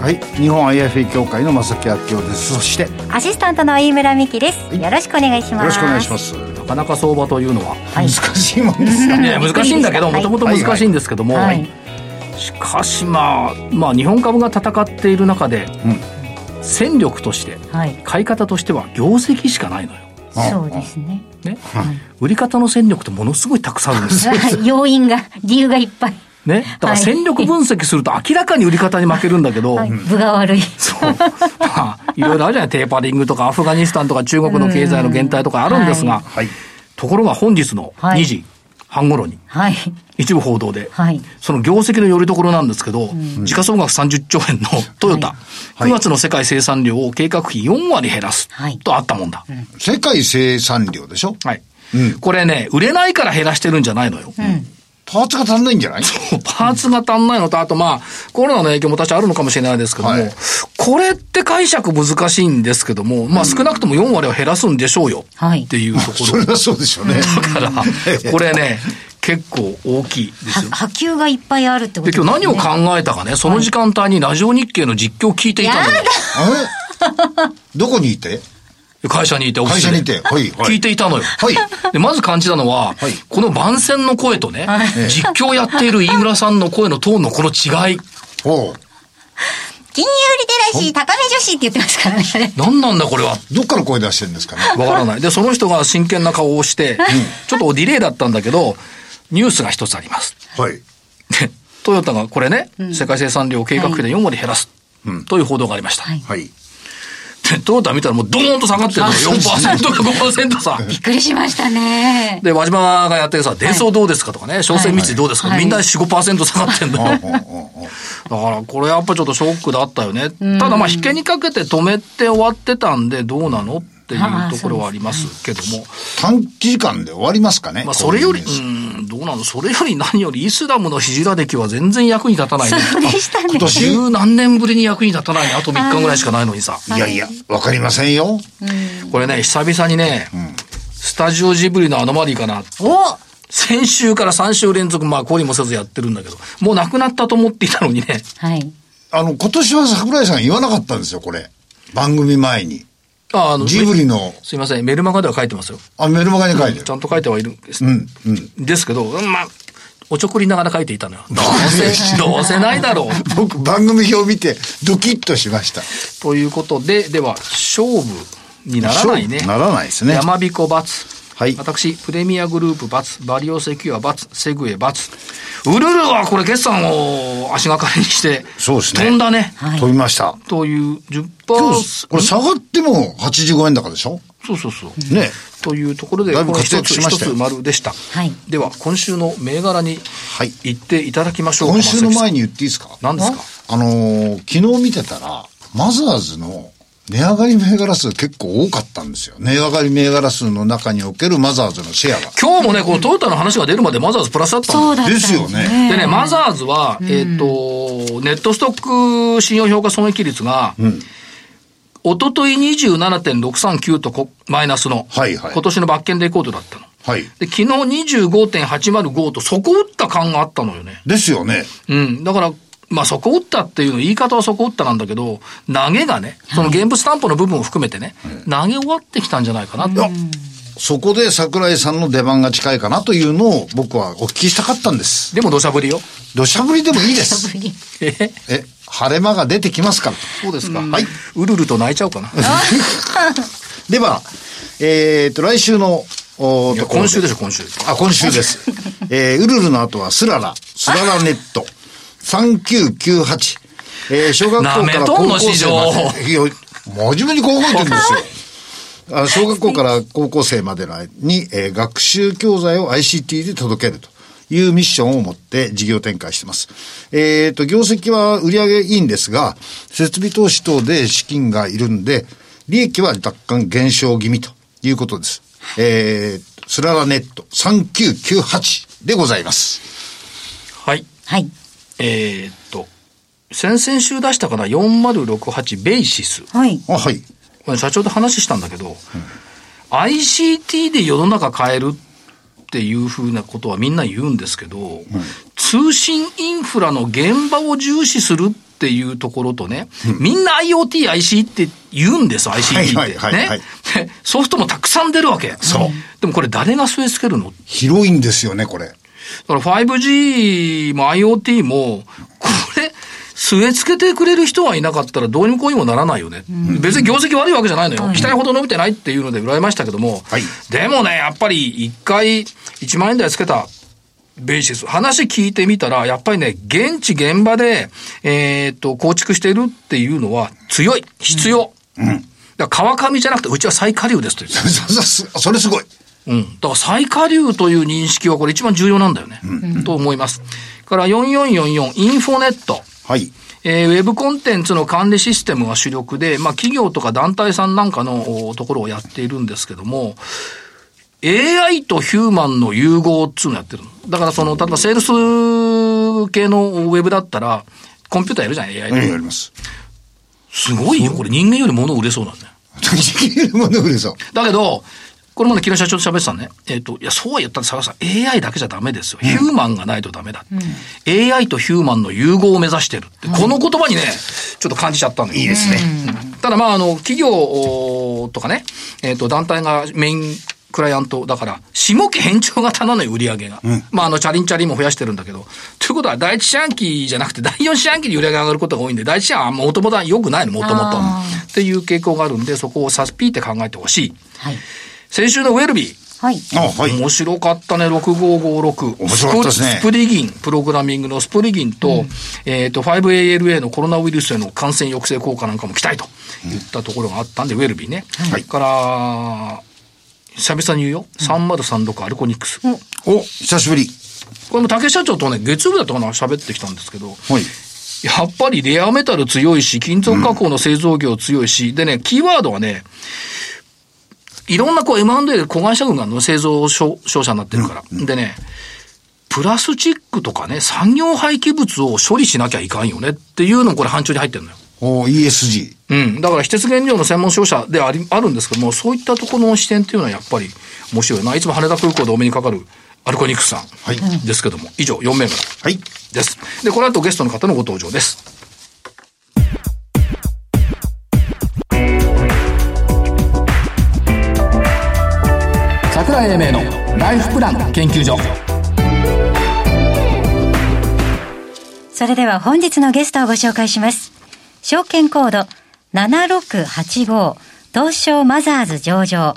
はい。日本 IFA 協会の正木明夫です。そしてアシスタントの飯村美希です、よろしくお願いします。よろしくお願いします。なかなか相場というのは、難しいもんですよね、難しいんだけどもともと難しいんですけども、はい。しかしまあまあ日本株が戦っている中で、戦力としてはい。買い方としては業績しかないのよ。そうですね。ね、売り方の戦力ってものすごいたくさんあるんですよ。要因が理由がいっぱい、ね、だから戦力分析すると明らかに売り方に負けるんだけど、はい、分が悪い。そう。まあ、いろいろあるじゃない。テーパリングとかアフガニスタンとか中国の経済の減退とかあるんですが、はい。ところが本日のはい。2時半頃に、はい。一部報道で、はい。その業績のよりどころなんですけど、時価総額30兆円のトヨタ、はい。9月の世界生産量を計画比4割減らす。はい。とあったもんだ。世界生産量でしょ？はい。うん。これね、売れないから減らしてるんじゃないのよ。パーツが足んないんじゃない？パーツが足んないのと、あとまあ、コロナの影響も確かあるのかもしれないですけども、はいこれって解釈難しいんですけども、まあ少なくとも4割は減らすんでしょうよ。はいっていうところ。それはそうでしょうねだから、これね、結構大きいですよ。は波及がいっぱいあるってことで、ですね今日何を考えたかね、その時間帯にラジオ日経の実況を聞いていたのよ。どこにいて？会社にいて、オフィスで。会社にいてはいはい。聞いていたのよ。はい。で、まず感じたのは、はい。この番宣の声とね、実況やっている飯村さんの声のトーンのこの違い。おう。金融リテラシー高め女子って言ってますからね。何なんだこれは。どっから声出してるんですかね？わからない。で、その人が真剣な顔をして、ちょっとディレイだったんだけど、ニュースが一つあります。はい。で、トヨタがこれね、世界生産量を計画比で4割減らす。という報道がありました。はい。はい。で、トヨタ見たらもうドーンと下がってるの。よ。4%か5%さ。びっくりしましたね。で、輪島がやってるさ、伝送どうですかとかね、商船三井どうですか、はい。みんな4、5%下がってんのよ。だから、これやっぱちょっとショックだったよね。ただまあ、引けにかけて止めて終わってたんで、どうなの？っていうところはありますけども。短期時間で終わりますかねまあ、それより、こうん、どうなの？それより何よりイスラムのヒジラ歴は全然役に立たないね。でしたね今年十何年ぶりに役に立たないね。あと3日ぐらいしかないのにさ。いやいやわかりませんよこれね、久々にね、スタジオジブリのアノマリーかな。お先週から3週連続、まあ、懲りもせずやってるんだけど、もうなくなったと思っていたのにね。はいあの今年は桜井さん言わなかったんですよこれ番組前にああの、ジブリのすいません、メルマガでは書いてますよ。あメルマガに書いてるちゃんと書いてはいるんです。うんうんですけど、うんまあ、おちょくりながら書いていたのよ。どうせ、どうせないだろう。僕番組表を見てドキッとしましたということで、では、勝負にならないね。ならないですね山彦×。はい私、プレミアグループ×、バリオセキュア×、セグエ×。ウルルはこれ決算を足がかりにして、そうですね飛んだね。はい飛びましたという10%。今日これ下がっても85円高でしょ？そうそうそう。ねというところで、だいぶこの活躍しましたよ一つ一つ丸でした。はいでは、今週の銘柄にはい行っていただきましょうか。今週の前に。に言っていいですか？何ですか？あのー昨日見てたらマザーズの値上がり銘柄数結構多かったんですよ。値上がり銘柄数の中におけるマザーズのシェアが。今日もね、このトヨタの話が出るまでマザーズプラスだったんそうだったんですよねでね、マザーズは、えっ、と、ネットストック信用評価損益率が、おととい27.639とこマイナスの、はいはい今年の罰金レコードだったの。はい。で、昨日25.805と底打った感があったのよね。ですよね。うん。だから、まあ、底打ったっていうの、言い方は底打ったなんだけど、投げがね、その現物担保の部分を含めてね、投げ終わってきたんじゃないかなと。そこで桜井さんの出番が近いかなというのを僕はお聞きしたかったんです。でも土砂降りよ。土砂降りでもいいです。ええ、晴れ間が出てきますから。そうですか。はい。うるると泣いちゃうかな。では、えっ、と、来週の、今週でしょ、今週。あ、今週です。えー、ウルルの後はスララ、スララネット、3998。えー、小学校から高校生まで。いや、真面目に高校生って言うんですよ。あ小学校から高校生までの間に、えー学習教材を ICT で届けるというミッションを持って事業展開してます。えっ、と、業績は売上いいんですが、設備投資等で資金がいるんで、利益は若干減少気味ということです。えー、スララネット3998でございます。はい。はい。えーっと、先々週出したかな、4068ベーシス。はい。あ、はい。これ社長と話したんだけど、ICT で世の中変えるっていうふうなことはみんな言うんですけど、通信インフラの現場を重視するっていうところとね、みんな IoT、IC って言うんです、ICT って。はいはいはいはいね。でソフトもたくさん出るわけ。そうでもこれ誰が据え付けるの？広いんですよね、これ。だから 5G も IoT も、これ、据え付けてくれる人がいなかったらどうにもこうにもならないよね。別に業績悪いわけじゃないのよ。期待ほど伸びてないっていうので羨ましたけども、はい。でもね、やっぱり一回1万円台つけたベーシス、話聞いてみたら、やっぱりね、現地現場で、えーっと、構築しているっていうのは強い、必要。だから川上じゃなくて、うちは最下流ですと言ってそそそそれすごい。うん。だから最下流という認識はこれ一番重要なんだよね。と思います。から4444インフォネット。はい。えーウェブコンテンツの管理システムが主力で、まあ企業とか団体さんなんかのおところをやっているんですけども、AI とヒューマンの融合っつうのやってるの。だからその、例えばセールス系のウェブだったら、コンピューターやるじゃん、AI 何で。やります。すごいよ、これ人間より物売れそうなんだよ。できるもの売れそう。だけど、これまで昨日社長と喋ってたのね。えっ、と、いや、そうは言ったら、坂さん、AI だけじゃダメですよ。ヒューマンがないとダメだ。AI とヒューマンの融合を目指してるって、この言葉にね、ちょっと感じちゃったんだよ。いいですね。ただまあ、あの、企業とかね、えっ、と、団体がメインクライアントだから、下期変調型なのよ、売り上げが。まあ、あの、チャリンチャリンも増やしてるんだけど。ということは、第一四半期じゃなくて、第四四半期に売り上げが上がることが多いんで、第一四半期はもともとは良くないの、もともと。っていう傾向があるんで、そこをさスピーって考えてほしい。はい。先週のウェルビー。はい。あ、はい。面白かったね、6556。面白かったですねスプリギン、プログラミングのスプリギンと、えっ、と、5ALA のコロナウイルスへの感染抑制効果なんかも期待といったところがあったんで、ウェルビーね。はいから、久々に言うよ。3036アルコニックス。こお、久しぶり。れも竹社長とね、月曜日だったかな、喋ってきたんですけど、はい。やっぱりレアメタル強いし、金属加工の製造業強いし、でね、キーワードはね、いろんなこう M&A で子会社群がの製造商商社になってるから。でね、プラスチックとかね、産業廃棄物を処理しなきゃいかんよねっていうのもこれ範疇に入ってるのよ。お、ESG。うん。だから、非鉄原料の専門商社であり、あるんですけども、そういったところの視点っていうのはやっぱり面白いな。いつも羽田空港でお目にかかるアルコニックスさん。はいですけども、以上、4名からはい。です。で、この後ゲストの方のご登場です。桜井英明のライフプラン研究所。それでは本日のゲストをご紹介します。証券コード7685東証マザーズ上場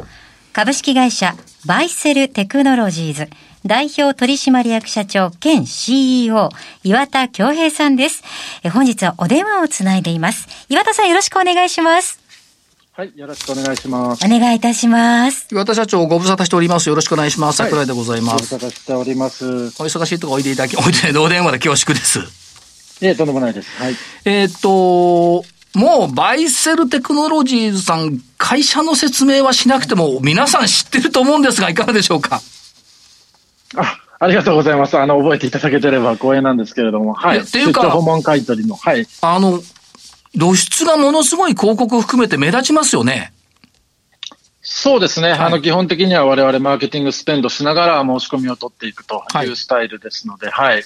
株式会社バイセルテクノロジーズ代表取締役社長兼 CEO 岩田恭平さんです。え本日はお電話をつないでいます。岩田さんよろしくお願いします。はい、よろしくお願いします。お願いいたします。岩田社長、ご無沙汰しております。よろしくお願いします。はい桜井でございご無ます。沙汰しております。お忙しいとこおいでいただき、おいで、お電話で恐縮です。いえ、とんでもないです。はい。えーっと、もう、バイセルテクノロジーズさん、会社の説明はしなくても、皆さん知ってると思うんですが、いかがでしょうか？あ、ありがとうございます。あの、覚えていただけてれば光栄なんですけれども、はいっていうか訪問買取の、はい。あの、露出がものすごい広告を含めて目立ちますよね。そうですね。あの、基本的には我々マーケティングスペンドしながら申し込みを取っていくとはいいうスタイルですので、はい。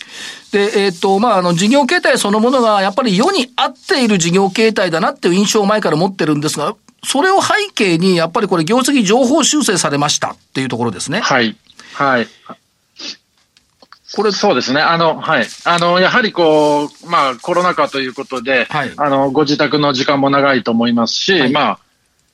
で、えーっと、まあ、あの、事業形態そのものが、やっぱり世に合っている事業形態だなっていう印象を前から持ってるんですが、それを背景に、やっぱりこれ、業績情報修正されましたっていうところですね。はい。はい。これ、そうですね。あの、はい。あの、やはりこう、まあ、コロナ禍ということで、はいあの、ご自宅の時間も長いと思いますし、はいまあ、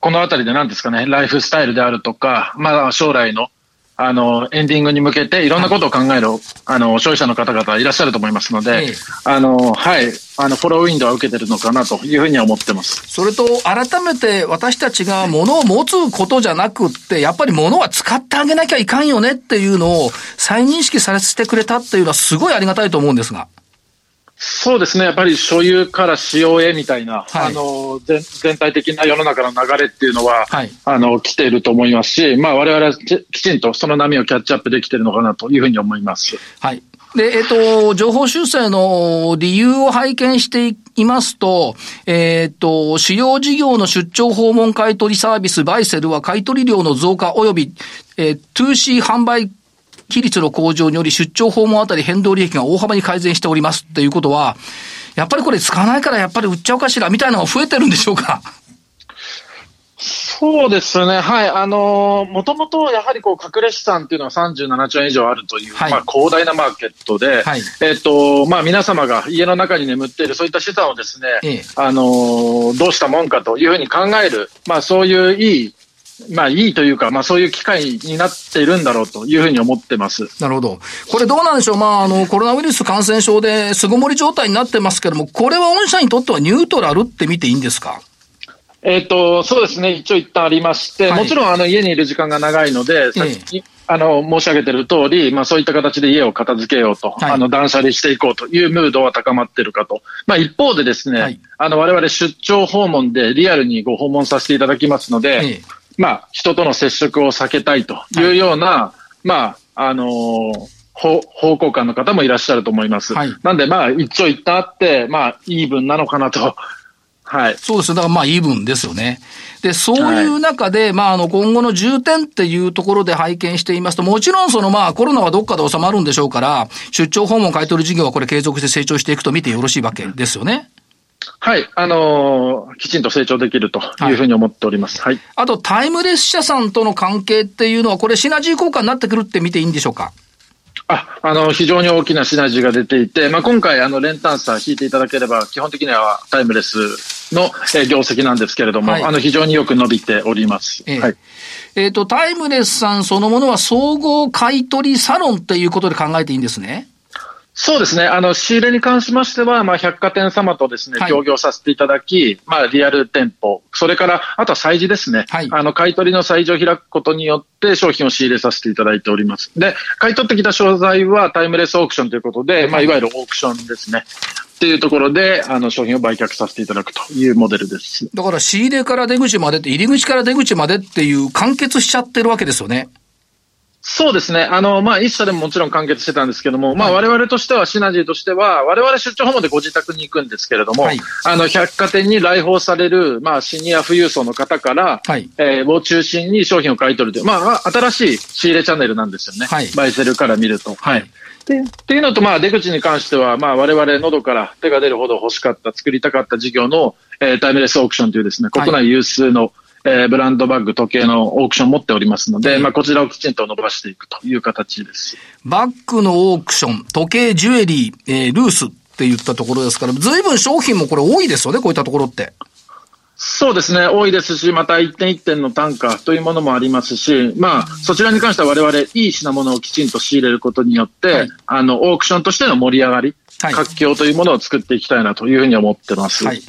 このあたりで何ですかね、ライフスタイルであるとか、まあ、将来の、あの、エンディングに向けていろんなことを考える、あの、消費者の方々いらっしゃると思いますので、ええあの、はい。あの、フォローウィンドウは受けてるのかなというふうには思ってます。それと、改めて私たちが物を持つことじゃなくって、やっぱり物は使ってあげなきゃいかんよねっていうのを再認識させてくれたっていうのはすごいありがたいと思うんですが。そうですね。やっぱり所有から使用へみたいな、はいあの、全全体的な世の中の流れっていうのは、はいあの、来ていると思いますし、まあ我々はききちんとその波をキャッチアップできているのかなというふうに思います。はい。で、えっ、と、情報修正の理由を拝見していますと、えっ、と、主要事業の出張訪問買取サービスバイセルは買取量の増加及び、えー 2C 販売比率の向上により出張訪問あたり変動利益が大幅に改善しておりますっていうことは、やっぱりこれ使わないからやっぱり売っちゃおうかしらみたいなのが増えてるんでしょうか？そうですね。はい。あのもともとやはりこう、隠れ資産っていうのは37兆円以上あるという、はいまあ広大なマーケットで、はいえっ、と、まあ皆様が家の中に眠っているそういった資産をですね、ええあのどうしたもんかというふうに考える、まあそういういい、まあいいというか、まあそういう機会になっているんだろうというふうに思ってます。なるほど。これどうなんでしょう？まあ、あの、コロナウイルス感染症で巣ごもり状態になってますけども、これは御社にとってはニュートラルって見ていいんですか？えっ、と、そうですね。一応一旦ありまして、はいもちろんあの家にいる時間が長いので、さっき、あの、申し上げてる通り、まあそういった形で家を片付けようと、はいあの、断捨離していこうというムードは高まってるかと。まあ一方でですね、はいあの、我々出張訪問でリアルにご訪問させていただきますので、ええまあ人との接触を避けたいというような、まあ、あのー方方向感の方もいらっしゃると思います。はいなんで、まあ、一長一短あって、まあ、イーブンなのかなと。はい。そうですよ。だからまあ、イーブンですよね。で、そういう中で、まあ、あの、今後の重点っていうところで拝見していますと、もちろんそのまあ、コロナはどっかで収まるんでしょうから、出張訪問買取事業はこれ継続して成長していくと見てよろしいわけですよね。はい。あのーきちんと成長できるというふうに思っております。はい。あと、タイムレス社さんとの関係っていうのは、これシナジー効果になってくるって見ていいんでしょうか？あ、あの、非常に大きなシナジーが出ていて、まあ、今回、あの、連単差引いていただければ、基本的にはタイムレスの、えー業績なんですけれども、はいあの、非常によく伸びております。ええはい。えっ、と、タイムレスさんそのものは総合買取サロンっていうことで考えていいんですね。そうですね。あの、仕入れに関しましては、まあ、百貨店様とですねはい、協業させていただき、まあ、リアル店舗、それから、あとは催事ですね。はいあの、買い取りの催事を開くことによって、商品を仕入れさせていただいております。で、買い取ってきた商材はタイムレスオークションということで、まあ、いわゆるオークションですね。っていうところで、あの、商品を売却させていただくというモデルです。だから仕入れから出口までって、入り口から出口までっていう完結しちゃってるわけですよね。そうですね。あの、まあ、一社でももちろん完結してたんですけども、まあ、我々としては、シナジーとしては、我々出張訪問でご自宅に行くんですけれども、はいあの、百貨店に来訪される、まあ、シニア富裕層の方から、はいえーを中心に商品を買い取るという、まあ、あ新しい仕入れチャンネルなんですよね。はいバイセルから見ると。はいでっていうのと、まあ、出口に関しては、まあ、我々喉から手が出るほど欲しかった、作りたかった事業の、えータイムレスオークションというですね、はい国内有数の、えーブランドバッグ、時計のオークションを持っておりますので、ええまあ、こちらをきちんと伸ばしていくという形です。バッグのオークション、時計、ジュエリー、えールースって言ったところですから、随分商品もこれ多いですよね、こういったところって。そうですね、多いですし、また一点一点の単価というものもありますし、まあ、そちらに関しては我々、いい品物をきちんと仕入れることによって、はいあの、オークションとしての盛り上がり、はい活況というものを作っていきたいなというふうに思ってます。はい。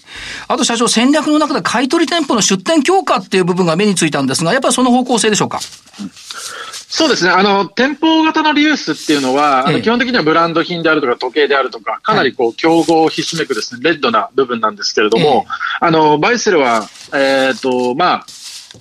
あと社長、戦略の中で買取店舗の出店強化っていう部分が目についたんですが、やっぱりその方向性でしょうか？そうですね。あの、店舗型のリユースっていうのは、あええ。の基本的にはブランド品であるとか時計であるとか、かなりこう、競合をひしめくですね、レッドな部分なんですけれども、あの、バイセルは、えっ、と、まあ、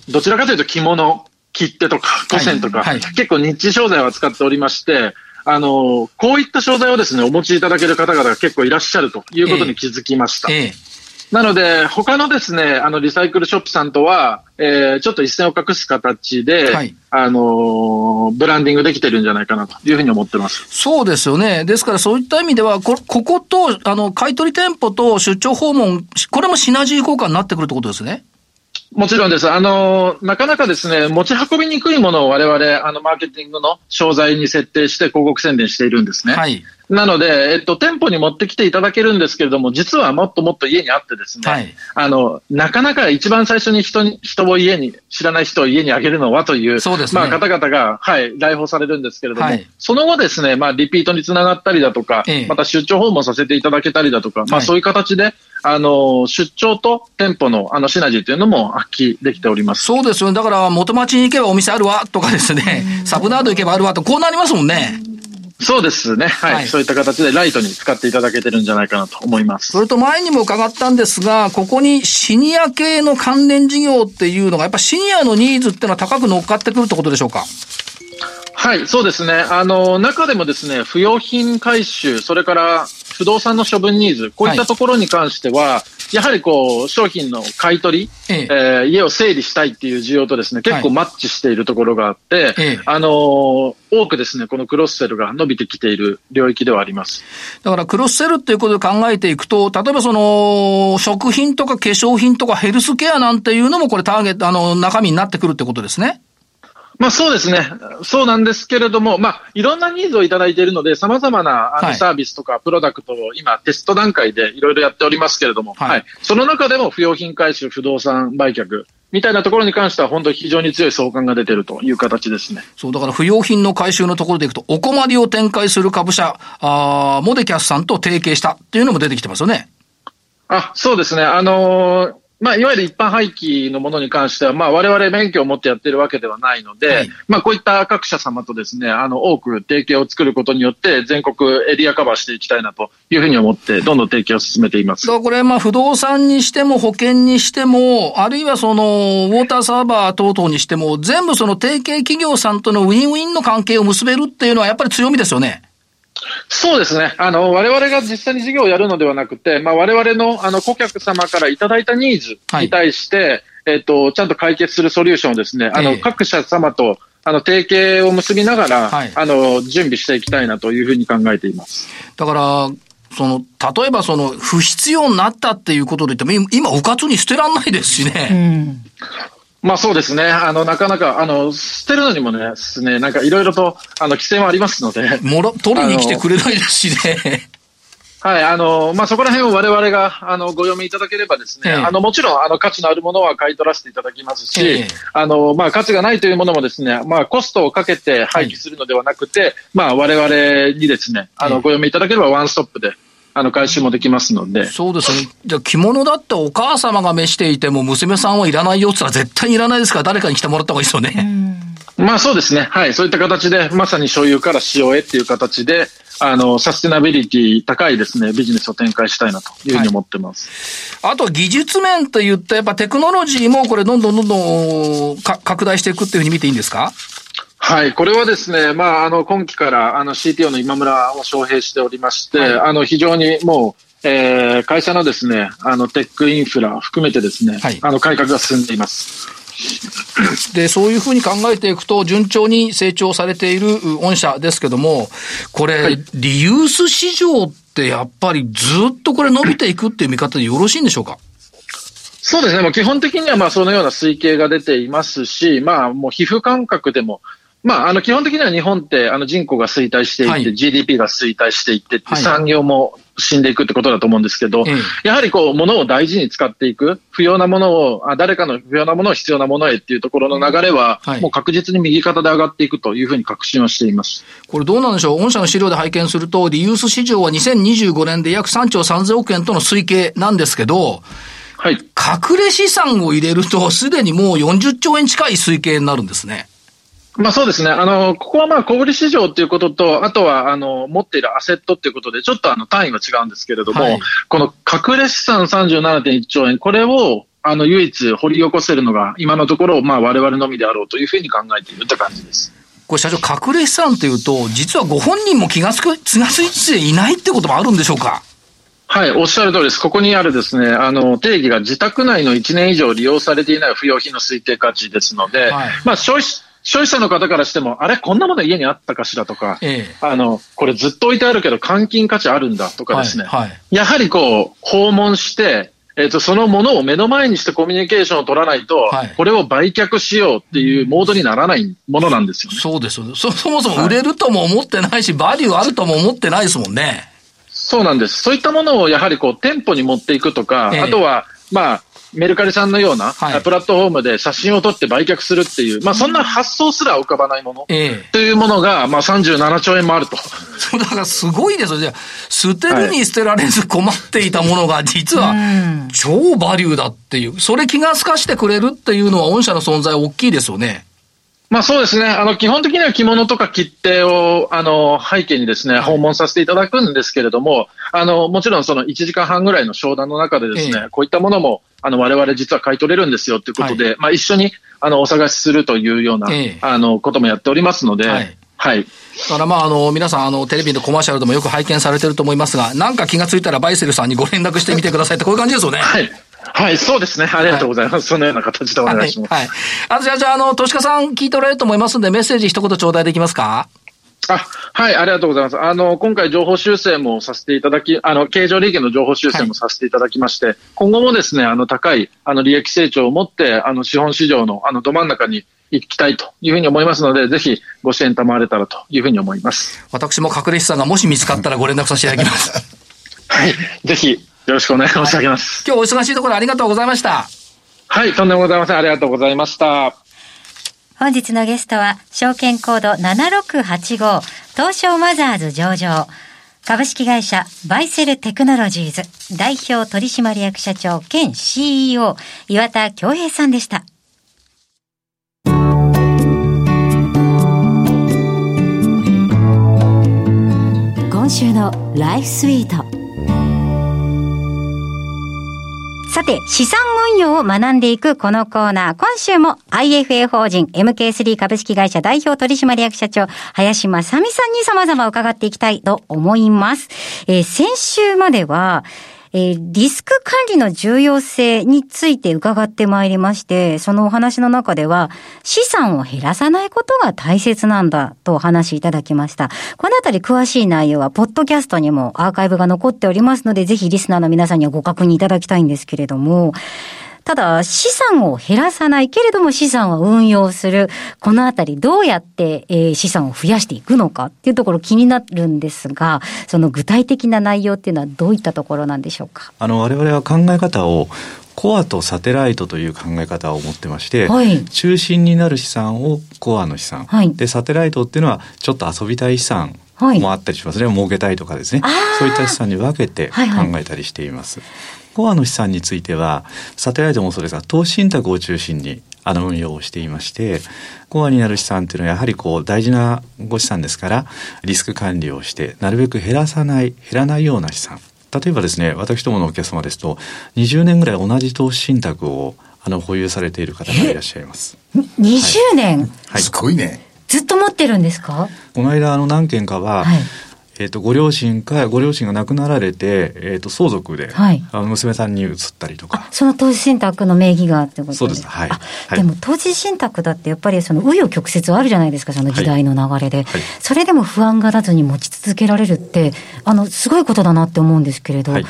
どちらかというと着物、切手とか、古銭とか、はい。結構ニッチ商材を扱っておりまして、あの、こういった商材をですね、お持ちいただける方々が結構いらっしゃるということに気づきました。ええ。なので、他のですね、あの、リサイクルショップさんとは、えー、ちょっと一線を画す形で、はいあのーブランディングできてるんじゃないかなというふうに思ってます。そうですよね。ですからそういった意味では、こ、ここと、あの、買取店舗と出張訪問、これもシナジー効果になってくるってことですね。もちろんです。あのなかなかですね、持ち運びにくいものを我々、あの、マーケティングの商材に設定して広告宣伝しているんですね。はい。なので、えっと、店舗に持ってきていただけるんですけれども、実はもっともっと家にあってですね、はい。あの、なかなか一番最初に人に、人を家に、知らない人を家にあげるのはという、そうですね。まあ、方々が、はい、来訪されるんですけれども、はい。その後ですね、まあ、リピートにつながったりだとか、ええ。また出張訪問させていただけたりだとか、まあ、はい。そういう形で、あの、出張と店舗の、あの、シナジーというのも発揮できております。そうですよね。だから、元町に行けばお店あるわ、とかですね、サブナード行けばあるわ、と、こうなりますもんね。そうですね。はい。はいそういった形でライトに使っていただけてるんじゃないかなと思いますそ。れと前にも伺ったんですが、ここにシニア系の関連事業っていうのが、やっぱシニアのニーズっていうのは高く乗っかってくるってことでしょうか？はい、そうですね。あの、中でもですね、不用品回収、それから不動産の処分ニーズ、こういったところに関しては、やはりこう、商品の買い取り、えええー家を整理したいっていう需要とですね、結構マッチしているところがあって、ええあのー多くですね、このクロスセルが伸びてきている領域ではあります。だからクロスセルっていうことで考えていくと、例えばその、食品とか化粧品とかヘルスケアなんていうのもこれターゲット、あの、中身になってくるってことですね。まあそうですね。そうなんですけれども、まあいろんなニーズをいただいているので、様々なあはいのサービスとかプロダクトを今テスト段階でいろいろやっておりますけれども、はいはい。その中でも不用品回収、不動産売却みたいなところに関しては本当に非常に強い相関が出ているという形ですね。そう、だから不用品の回収のところでいくと、お困りを展開する株社、あーモデキャスさんと提携したっていうのも出てきてますよね。あ、そうですね。あのーまあ、いわゆる一般廃棄のものに関しては、まあ、我々免許を持ってやってるわけではないので、はいまあ、こういった各社様とですね、あの、多く提携を作ることによって、全国エリアカバーしていきたいなというふうに思って、どんどん提携を進めていますこれ、まあ、不動産にしても保険にしても、あるいはその、ウォーターサーバー等々にしても、全部その提携企業さんとのウィンウィンの関係を結べるっていうのはやっぱり強みですよね。そうですね。あの、我々が実際に事業をやるのではなくて、まあ、我々の、あの、顧客様からいただいたニーズに対して、えっ、と、ちゃんと解決するソリューションをですね、あの、ええ各社様と、あの、提携を結びながら、はいあの、準備していきたいなというふうに考えています。だから、その、例えばその、不必要になったっていうことで言っても、今、今、うかつに捨てらんないですしね。まあそうですね。あの、なかなか、あの、捨てるのにもね、ね、なんかいろいろと、あの、規制もありますので、もろ、取りに来てくれないですしね。はい、あの、まあ、そこら辺を我々が、あの、ご読みいただければですね、ええ。あの、もちろん、あの、価値のあるものは買い取らせていただきますし、ええ。あの、まあ、価値がないというものもですね、まあ、コストをかけて廃棄するのではなくて、まあ、我々にですね、あの、ええ。ご読みいただければワンストップで、あの、回収もできますので、そうですね。じゃあ着物だってお母様が召していても、娘さんはいらないよって言ったら絶対にいらないですから、誰かに着てもらった方がいいですよね。まあそうですね。はい。そういった形で、まさに所有から使用へっていう形で、あの、サステナビリティ高いですね、ビジネスを展開したいなというふうに思ってます。あと技術面と言って、やっぱテクノロジーもこれどんどんどんどんか拡大していくっていうふうに見ていいんですか？はい。これはですね、まあ、あの、今期から、あの、CTO の今村を招聘しておりまして、はいあの、非常にもう、えー、会社のですね、あの、テックインフラ含めてですね、はいあの、改革が進んでいます。で、そういうふうに考えていくと、順調に成長されているう御社ですけども、これ、はいリユース市場ってやっぱりずっとこれ伸びていくっていう見方でよろしいんでしょうか？そうですね。もう基本的にはまあそのような推計が出ていますし、まあもう皮膚感覚でも、まああの基本的には日本ってあの人口が衰退していって、はい GDP が衰退していってはい産業も死んでいくってことだと思うんですけど、ええやはりこう物を大事に使っていく、不要なものを、あ誰かの不要なものを必要なものへっていうところの流れは、はいもう確実に右肩で上がっていくというふうに確信はしています。これどうなんでしょう？御社の資料で拝見すると、リユース市場は2025年で約3兆3000億円との推計なんですけど、はい。隠れ資産を入れると、すでにもう40兆円近い推計になるんですね。まあそうですね。あの、ここはまあ小売市場っていうことと、あとはあの、持っているアセットっていうことで、ちょっとあの単位は違うんですけれども、はいこの隠れ資産37.1兆円、これをあの、唯一掘り起こせるのが、今のところ、まあ我々のみであろうというふうに考えているって感じです。これ社長、隠れ資産というと、実はご本人も気がつく、気がついていないってこともあるんでしょうか？はい、おっしゃる通りです。ここにあるですね、あの、定義が自宅内の1年以上利用されていない不用品の推定価値ですので、はいまあ消費、消費者の方からしても、あれ、こんなもの家にあったかしらとか、ええあの、これずっと置いてあるけど換金価値あるんだとかですね。はいはいやはりこう、訪問して、えっ、と、そのものを目の前にしてコミュニケーションを取らないと、はいこれを売却しようっていうモードにならないものなんですよね。そうですよね。そ、そもそも売れるとも思ってないし、バリューあるとも思ってないですもんね。そうなんです。そういったものをやはりこう店舗に持っていくとか、ええあとは、まあ、メルカリさんのような、はい。プラットフォームで写真を撮って売却するっていう、まあそんな発想すら浮かばないもの、ええ。というものが、まあ37兆円もあると。そうだからすごいですよ。じゃあ捨てるに捨てられず困っていたものが、実は超バリューだっていう、それ気が透かしてくれるっていうのは、御社の存在大きいですよね。まあそうですね。あの、基本的には着物とか切手を、あの、背景にですね、訪問させていただくんですけれども、あの、もちろんその1時間半ぐらいの商談の中でですね、ええ。こういったものも、あの、我々実は買い取れるんですよということで、まあ一緒に、あの、お探しするというような、ええあの、こともやっておりますので、ははいい。だからまあ、あの、皆さん、あの、テレビのコマーシャルでもよく拝見されてると思いますが、なんか気がついたらバイセルさんにご連絡してみてくださいって、こういう感じですよね。はい。はい、そうですね。ありがとうございます。そのような形でお願いします。はい。はい。あとじゃあ、じゃあ、あの、投資家さん聞いておられると思いますんで、メッセージ一言頂戴できますか？あはい、ありがとうございます。あの、今回情報修正もさせていただき、あの、経常利益の情報修正もさせていただきまして、今後もですね、あの、高い、あの、利益成長を持って、あの、資本市場の、あの、ど真ん中に行きたいというふうに思いますので、ぜひご支援賜れたらというふうに思います。私も隠れ資産がもし見つかったらご連絡させていただきます。はい、ぜひ、よろしくお願い申し上げます。今日お忙しいところありがとうございました。はい、とんでもございません。ありがとうございました。本日のゲストは、証券コード7685、東証マザーズ上場、株式会社バイセルテクノロジーズ代表取締役社長兼 CEO 岩田恭平さんでした。今週のライフスイート。さて、資産運用を学んでいくこのコーナー。今週も IFA 法人 MK3 株式会社代表取締役社長、林正美さんに様々伺っていきたいと思います。えー先週までは、えーリスク管理の重要性について伺ってまいりまして、そのお話の中では、資産を減らさないことが大切なんだとお話しいただきました。このあたり詳しい内容は、ポッドキャストにもアーカイブが残っておりますので、ぜひリスナーの皆さんにはご確認いただきたいんですけれども、ただ、資産を減らさないけれども資産を運用する、このあたりどうやって、えー資産を増やしていくのかっていうところ気になるんですが、その具体的な内容っていうのはどういったところなんでしょうか？あの我々は考え方をコアとサテライトという考え方を持ってまして、はい。中心になる資産をコアの資産、はい。でサテライトっていうのはちょっと遊びたい資産はいもあったりしますね、儲けたいとかですね。そういった資産に分けて考はいはい。えたりしています、コアの資産についてはサテライトもそうですが投資信託を中心にあの運用をしていましてコアになる資産っていうのはやはりこう大事なご資産ですからリスク管理をしてなるべく減らさない減らないような資産。例えばですね私どものお客様ですと20年ぐらい同じ投資信託をあの保有されている方がいらっしゃいます。20年、はい。すごいね。ずっと持ってるんですか？この間あの何件かは、はいえっ、とご両親かご両親が亡くなられてえっ、と相続で、はい。あの娘さんに移ったりとか。あ、その投資信託の名義がってことですそうです。はい。あはい。でも投資信託だってやっぱりその紆余曲折あるじゃないですか、その時代の流れで。はい。それでも不安がらずに持ち続けられるって、あの、すごいことだなって思うんですけれど、はい。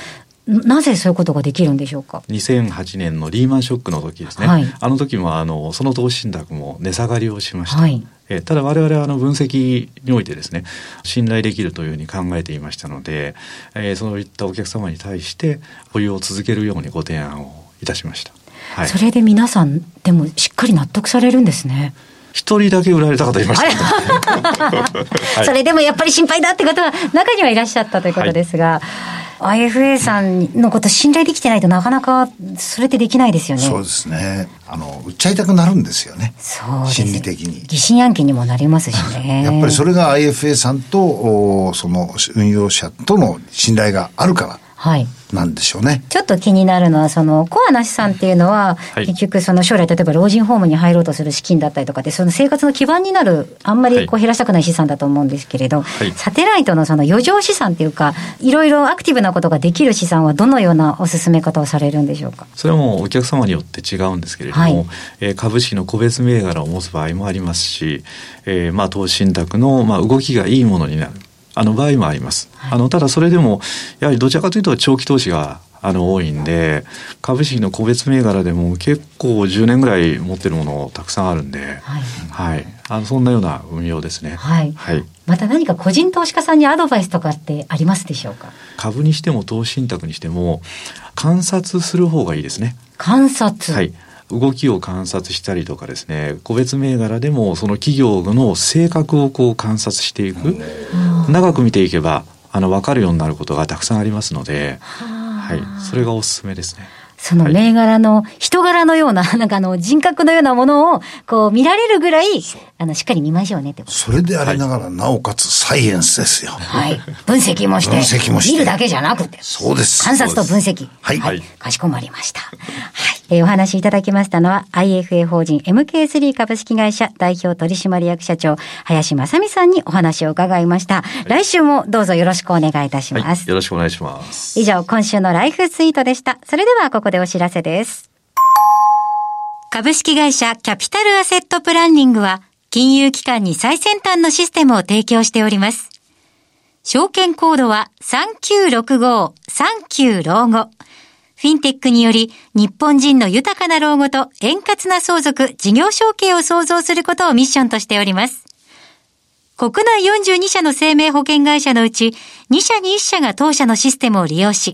なぜそういうことができるんでしょうか？2008年のリーマンショックの時ですね、はい。あの時もあのその投資信託も値下がりをしました、はいえーただ我々はあの分析においてですね信頼できるというふうに考えていましたので、えーそういったお客様に対して保有を続けるようにご提案をいたしました、はい、それで皆さん、でもしっかり納得されるんですね。一人だけ売られた方いました、はい。それでもやっぱり心配だって方は中にはいらっしゃったということですが、IFA さんのこと信頼できてないとなかなかそれってできないですよね。そうですね。あの、売っちゃいたくなるんですよね。そう心理的に。疑心暗鬼にもなりますしね。やっぱりそれが IFA さんと、その運用者との信頼があるから。なんでしょうね。ちょっと気になるのは、その、コアな資産っていうのは、はい。結局その将来、例えば老人ホームに入ろうとする資金だったりとかで、その生活の基盤になる、あんまりこう減らしたくない資産だと思うんですけれど、はい。サテライトのその余剰資産っていうか、いろいろアクティブなことができる資産はどのようなお勧め方をされるんでしょうか？それはもうお客様によって違うんですけれども、はい。えー株式の個別銘柄を持つ場合もありますし、えーまあ投資信託のまあ動きがいいものになるあの場合もあります。あのただそれでもやはりどちらかというと長期投資があの多いんで株式の個別銘柄でも結構10年ぐらい持ってるものたくさんあるんで、はい。はい、あのそんなような運用ですね。はいはいまた何か個人投資家さんにアドバイスとかってありますでしょうか？株にしても投資信託にしても観察する方がいいですね。観察。はい。動きを観察したりとかですね、個別銘柄でもその企業の性格をこう観察していく。長く見ていけば、あの、わかるようになることがたくさんありますので、はい。それがおすすめですね。その銘柄の人柄のような、なんかあの人格のようなものを、こう見られるぐらい、あの、しっかり見ましょうねってこと。それでありながら、なおかつサイエンスですよ。はい。分析もして。分析もして見るだけじゃなくて。そうです観察と分析。はいはいかしこまりました。はい。えーお話しいただきましたのは、IFA 法人 MK3 株式会社代表取締役社長、林正美さんにお話を伺いました。来週もどうぞよろしくお願いいたします。はい、よろしくお願いします。以上、今週のライフツイートでした。それではここここでお知らせです。株式会社キャピタルアセットプランニングは、金融機関に最先端のシステムを提供しております。証券コードは3965、39老後。フィンテックにより、日本人の豊かな老後と円滑な相続、事業承継を創造することをミッションとしております。国内42社の生命保険会社のうち、2社に1社が当社のシステムを利用し、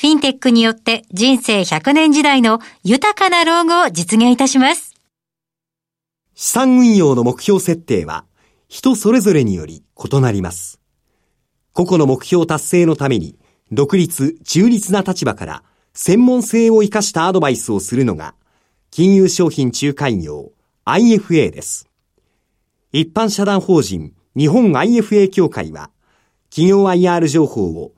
フィンテックによって人生100年時代の豊かな老後を実現いたします。資産運用の目標設定は人それぞれにより異なります。個々の目標達成のために独立、中立な立場から専門性を生かしたアドバイスをするのが金融商品仲介業 IFA です。一般社団法人日本 IFA 協会は企業 IR 情報を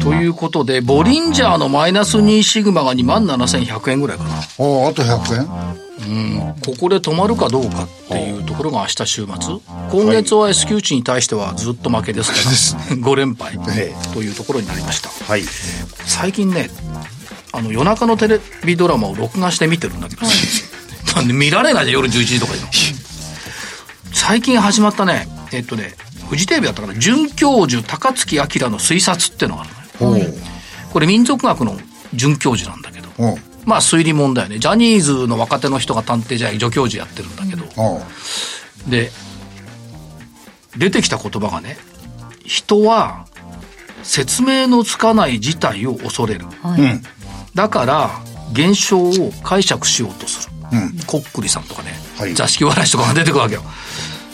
ということで、ボリンジャーのマイナス2シグマが27,100円ぐらいかな。おあと100円？ここで止まるかどうかっていうところが明日週末。今月は S q 値に対してはずっと負けですから、5連敗えというところになりました。はい。最近ね、あの夜中のテレビドラマを録画して見てるんだけど、なんで見られないじゃん、夜11時とかに。最近始まったね、えっとね、フジテレビだったかな、准教授高槻明の推察っていうのがあるこれ民族学の准教授なんだけど、まあ推理問題ね。ジャニーズの若手の人が探偵じゃ助教授やってるんだけど、で、出てきた言葉がね、人は説明のつかない事態を恐れる。うん。だから、現象を解釈しようとする。うん。こっくりさんとかね、はい座敷わらしとかが出てくるわけよ。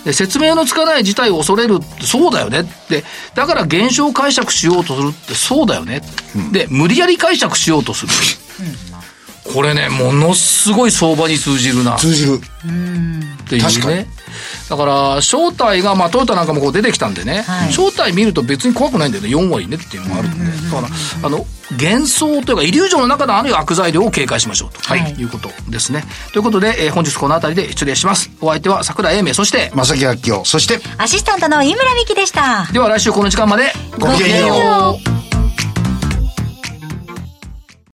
で説明のつかない事態を恐れるってそうだよねって、だから現象を解釈しようとするってそうだよね。で、無理やり解釈しようとする。これね、ものすごい相場に通じるな。通じる。っていう確かにね。だから、正体が、まあ、トヨタなんかもこう出てきたんでね、はい正体見ると別に怖くないんだよね、4割ねっていうのがあるんで。だから、あの、幻想というか、イリュージョンの中である悪材料を警戒しましょうと、はいい、うことですね。ということで、えー本日この辺りで失礼します。お相手は桜井英明、そして、正木明夫。そして、アシスタントの井村美希でした。では来週この時間まで、ごきげんよう。